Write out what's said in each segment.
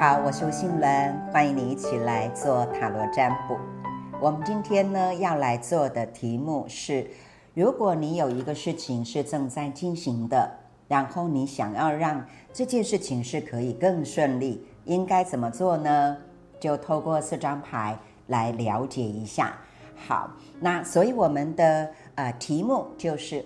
好，我是吴欣伦，欢迎你一起来做塔罗占卜。我们今天呢要来做的题目是：如果你有一个事情是正在进行的，然后你想要让这件事情是可以更顺利，应该怎么做呢？就透过四张牌来了解一下。好，那所以我们的呃题目就是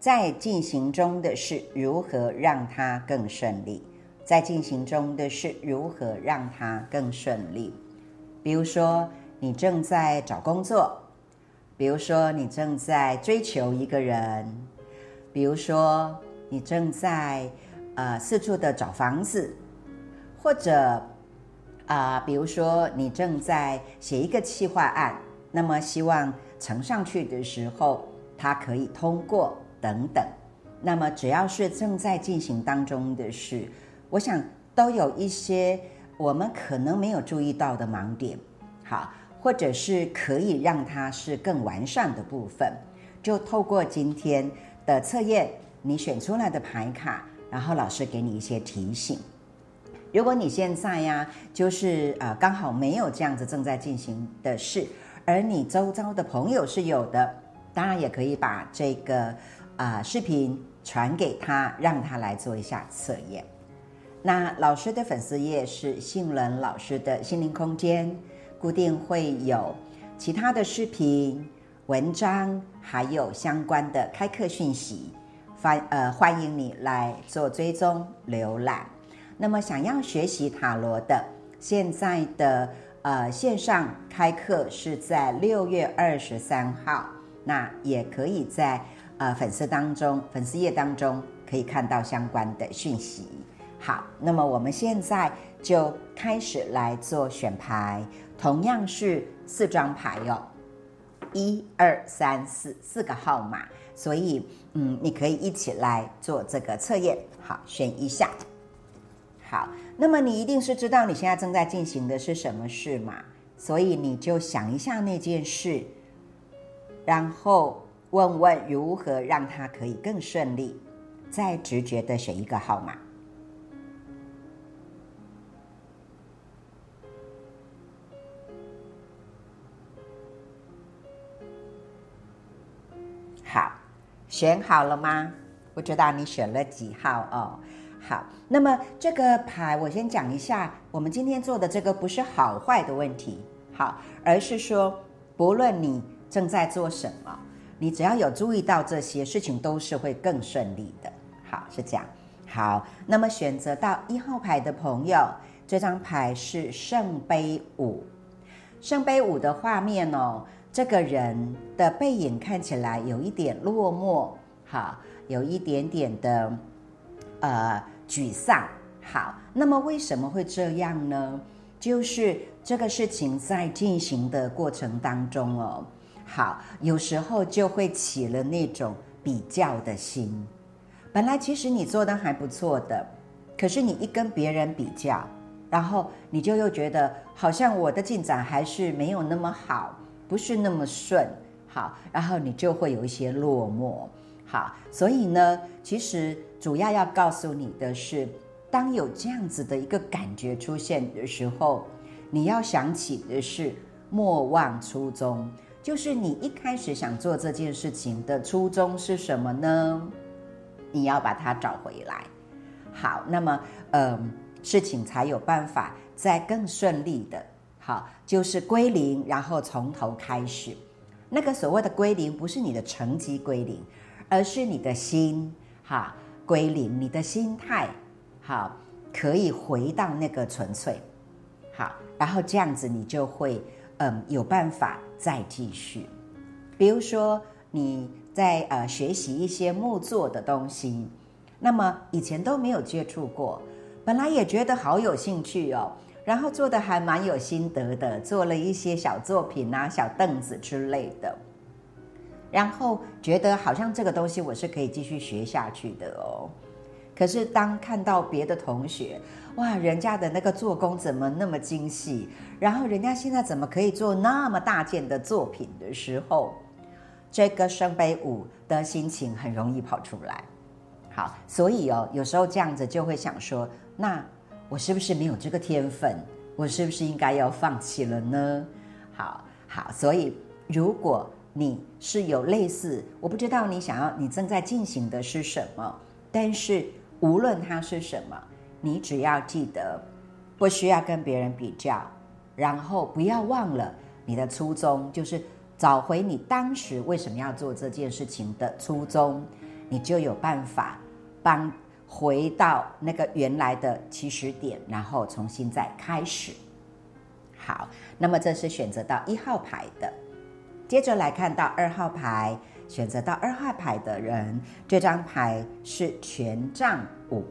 在进行中的是如何让它更顺利。在进行中的是如何让它更顺利？比如说，你正在找工作；比如说，你正在追求一个人；比如说，你正在呃四处的找房子；或者啊，比如说，你正在写一个企划案，那么希望呈上去的时候它可以通过等等。那么，只要是正在进行当中的事。我想都有一些我们可能没有注意到的盲点，好，或者是可以让它是更完善的部分，就透过今天的测验，你选出来的牌卡，然后老师给你一些提醒。如果你现在呀，就是呃刚好没有这样子正在进行的事，而你周遭的朋友是有的，当然也可以把这个啊视频传给他，让他来做一下测验。那老师的粉丝页是杏伦老师的心灵空间，固定会有其他的视频、文章，还有相关的开课讯息，欢呃欢迎你来做追踪浏览。那么想要学习塔罗的，现在的呃线上开课是在六月二十三号，那也可以在呃粉丝当中粉丝页当中可以看到相关的讯息。好，那么我们现在就开始来做选牌，同样是四张牌哟，一二三四四个号码，所以嗯，你可以一起来做这个测验。好，选一下。好，那么你一定是知道你现在正在进行的是什么事嘛？所以你就想一下那件事，然后问问如何让它可以更顺利，再直觉的选一个号码。好，选好了吗？不知道你选了几号哦。好，那么这个牌我先讲一下，我们今天做的这个不是好坏的问题，好，而是说不论你正在做什么，你只要有注意到这些事情，都是会更顺利的。好，是这样。好，那么选择到一号牌的朋友，这张牌是圣杯五，圣杯五的画面哦。这个人的背影看起来有一点落寞，好，有一点点的呃沮丧。好，那么为什么会这样呢？就是这个事情在进行的过程当中哦，好，有时候就会起了那种比较的心。本来其实你做的还不错的，可是你一跟别人比较，然后你就又觉得好像我的进展还是没有那么好。不是那么顺，好，然后你就会有一些落寞，好，所以呢，其实主要要告诉你的是，当有这样子的一个感觉出现的时候，你要想起的是莫忘初衷，就是你一开始想做这件事情的初衷是什么呢？你要把它找回来，好，那么，嗯，事情才有办法再更顺利的。好，就是归零，然后从头开始。那个所谓的归零，不是你的成绩归零，而是你的心哈归零，你的心态好可以回到那个纯粹。好，然后这样子你就会嗯有办法再继续。比如说你在呃学习一些木作的东西，那么以前都没有接触过，本来也觉得好有兴趣哦。然后做的还蛮有心得的，做了一些小作品啊、小凳子之类的，然后觉得好像这个东西我是可以继续学下去的哦。可是当看到别的同学，哇，人家的那个做工怎么那么精细，然后人家现在怎么可以做那么大件的作品的时候，这个圣杯五的心情很容易跑出来。好，所以哦，有时候这样子就会想说，那。我是不是没有这个天分？我是不是应该要放弃了呢？好好，所以如果你是有类似，我不知道你想要你正在进行的是什么，但是无论它是什么，你只要记得不需要跟别人比较，然后不要忘了你的初衷，就是找回你当时为什么要做这件事情的初衷，你就有办法帮回到那个原来的起始点，然后重新再开始。好，那么这是选择到一号牌的。接着来看到二号牌，选择到二号牌的人，这张牌是权杖五。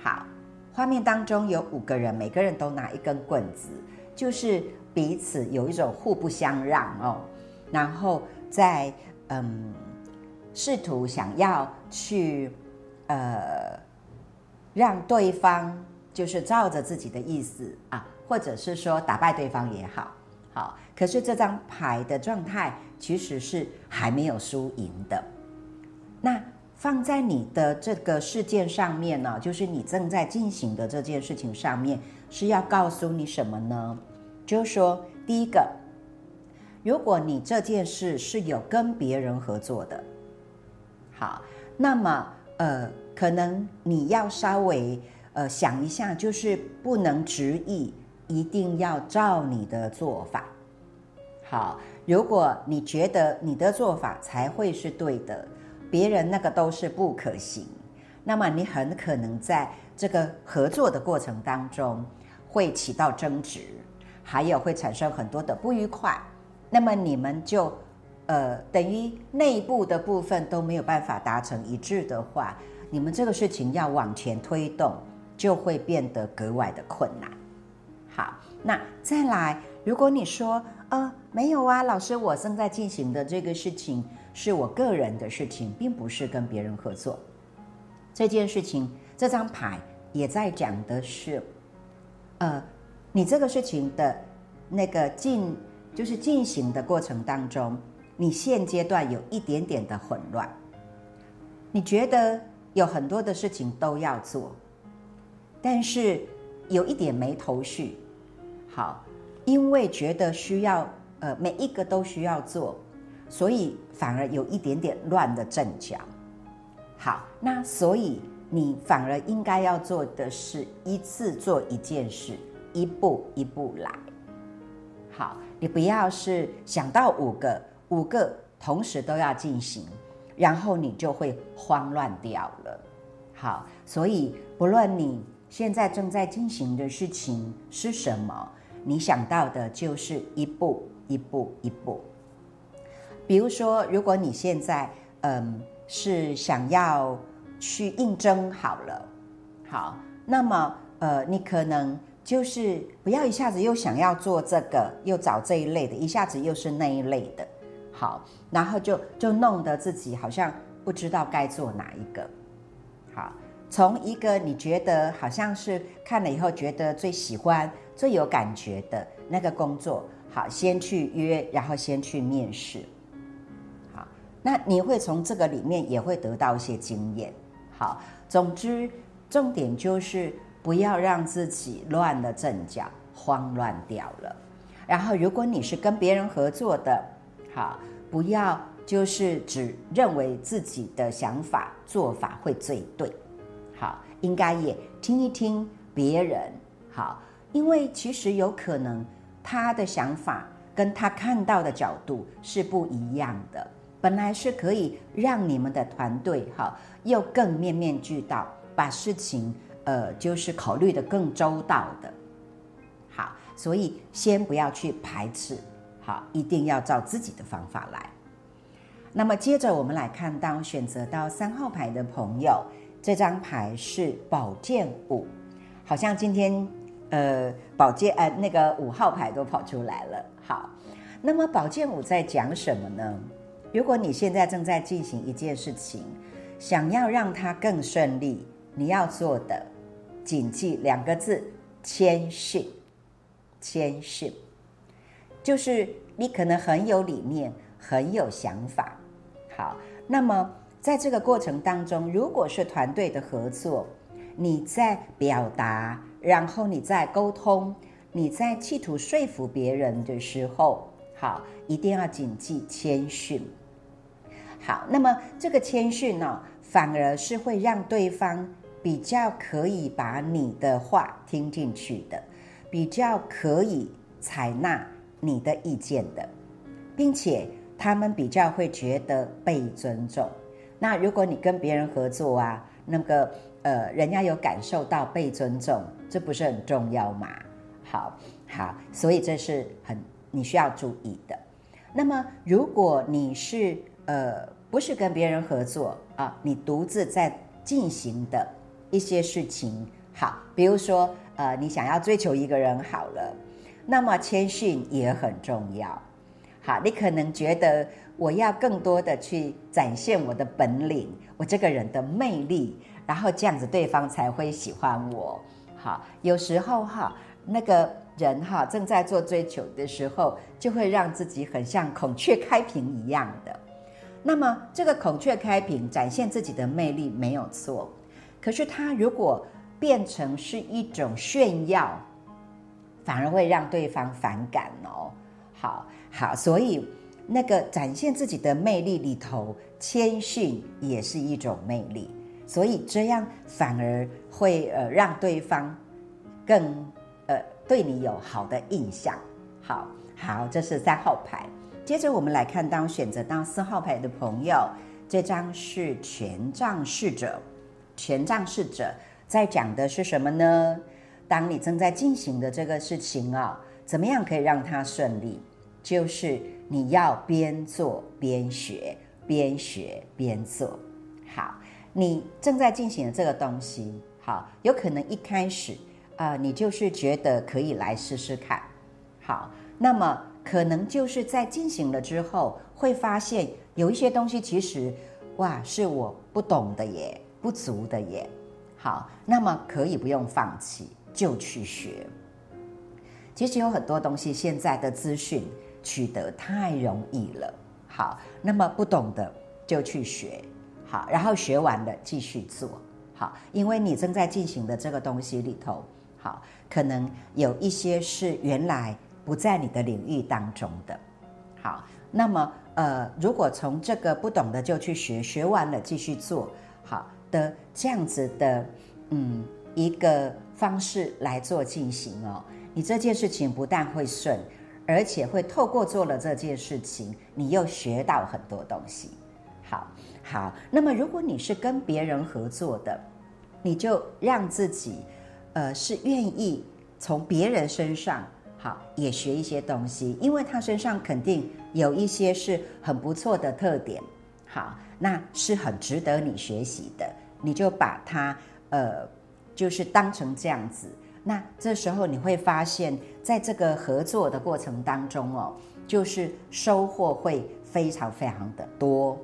好，画面当中有五个人，每个人都拿一根棍子，就是彼此有一种互不相让哦，然后在嗯试图想要去呃让对方就是照着自己的意思啊，或者是说打败对方也好。好，可是这张牌的状态其实是还没有输赢的。那放在你的这个事件上面呢，就是你正在进行的这件事情上面，是要告诉你什么呢？就是说，第一个，如果你这件事是有跟别人合作的，好，那么呃，可能你要稍微呃想一下，就是不能执意。一定要照你的做法。好，如果你觉得你的做法才会是对的，别人那个都是不可行，那么你很可能在这个合作的过程当中会起到争执，还有会产生很多的不愉快。那么你们就呃等于内部的部分都没有办法达成一致的话，你们这个事情要往前推动就会变得格外的困难。好，那再来，如果你说，呃，没有啊，老师，我正在进行的这个事情是我个人的事情，并不是跟别人合作。这件事情，这张牌也在讲的是，呃，你这个事情的那个进，就是进行的过程当中，你现阶段有一点点的混乱，你觉得有很多的事情都要做，但是。有一点没头绪，好，因为觉得需要，呃，每一个都需要做，所以反而有一点点乱的阵脚。好，那所以你反而应该要做的是一次做一件事，一步一步来。好，你不要是想到五个，五个同时都要进行，然后你就会慌乱掉了。好，所以不论你。现在正在进行的事情是什么？你想到的就是一步一步一步。比如说，如果你现在嗯是想要去应征好了，好，那么呃你可能就是不要一下子又想要做这个，又找这一类的，一下子又是那一类的，好，然后就就弄得自己好像不知道该做哪一个，好。从一个你觉得好像是看了以后觉得最喜欢、最有感觉的那个工作，好，先去约，然后先去面试，好，那你会从这个里面也会得到一些经验，好，总之重点就是不要让自己乱了阵脚、慌乱掉了。然后，如果你是跟别人合作的，好，不要就是只认为自己的想法、做法会最对。好，应该也听一听别人。好，因为其实有可能他的想法跟他看到的角度是不一样的。本来是可以让你们的团队哈，又更面面俱到，把事情呃就是考虑的更周到的。好，所以先不要去排斥，好，一定要照自己的方法来。那么接着我们来看到选择到三号牌的朋友。这张牌是宝剑五，好像今天，呃，宝剑呃那个五号牌都跑出来了。好，那么宝剑五在讲什么呢？如果你现在正在进行一件事情，想要让它更顺利，你要做的，谨记两个字：谦逊。谦逊，就是你可能很有理念，很有想法。好，那么。在这个过程当中，如果是团队的合作，你在表达然后你在沟通，你在企图说服别人的时候，好，一定要谨记谦逊。好，那么这个谦逊呢，反而是会让对方比较可以把你的话听进去的，比较可以采纳你的意见的，并且他们比较会觉得被尊重。那如果你跟别人合作啊，那个呃，人家有感受到被尊重，这不是很重要吗？好，好，所以这是很你需要注意的。那么如果你是呃，不是跟别人合作啊，你独自在进行的一些事情，好，比如说呃，你想要追求一个人好了，那么谦逊也很重要。好，你可能觉得我要更多的去展现我的本领，我这个人的魅力，然后这样子对方才会喜欢我。好，有时候哈，那个人哈正在做追求的时候，就会让自己很像孔雀开屏一样的。那么，这个孔雀开屏展现自己的魅力没有错，可是它如果变成是一种炫耀，反而会让对方反感哦。好好，所以那个展现自己的魅力里头，谦逊也是一种魅力，所以这样反而会呃让对方更呃对你有好的印象。好好，这是三号牌。接着我们来看，当选择当四号牌的朋友，这张是权杖侍者。权杖侍者在讲的是什么呢？当你正在进行的这个事情啊，怎么样可以让它顺利？就是你要边做边学，边学边做。好，你正在进行的这个东西，好，有可能一开始啊，你就是觉得可以来试试看。好，那么。可能就是在进行了之后，会发现有一些东西其实，哇，是我不懂的耶，不足的耶。好，那么可以不用放弃，就去学。其实有很多东西，现在的资讯取得太容易了。好，那么不懂的就去学，好，然后学完了继续做。好，因为你正在进行的这个东西里头，好，可能有一些是原来。不在你的领域当中的，好，那么呃，如果从这个不懂的就去学，学完了继续做，好的这样子的，嗯，一个方式来做进行哦，你这件事情不但会顺，而且会透过做了这件事情，你又学到很多东西。好，好，那么如果你是跟别人合作的，你就让自己，呃，是愿意从别人身上。好，也学一些东西，因为他身上肯定有一些是很不错的特点。好，那是很值得你学习的，你就把它呃，就是当成这样子。那这时候你会发现，在这个合作的过程当中哦，就是收获会非常非常的多。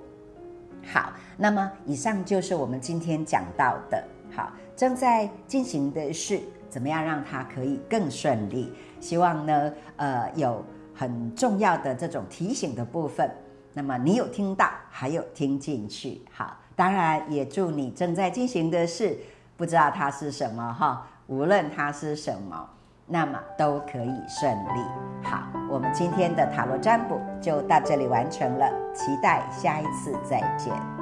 好，那么以上就是我们今天讲到的。好，正在进行的是怎么样让它可以更顺利。希望呢，呃，有很重要的这种提醒的部分，那么你有听到，还有听进去，好，当然也祝你正在进行的事，不知道它是什么哈，无论它是什么，那么都可以顺利。好，我们今天的塔罗占卜就到这里完成了，期待下一次再见。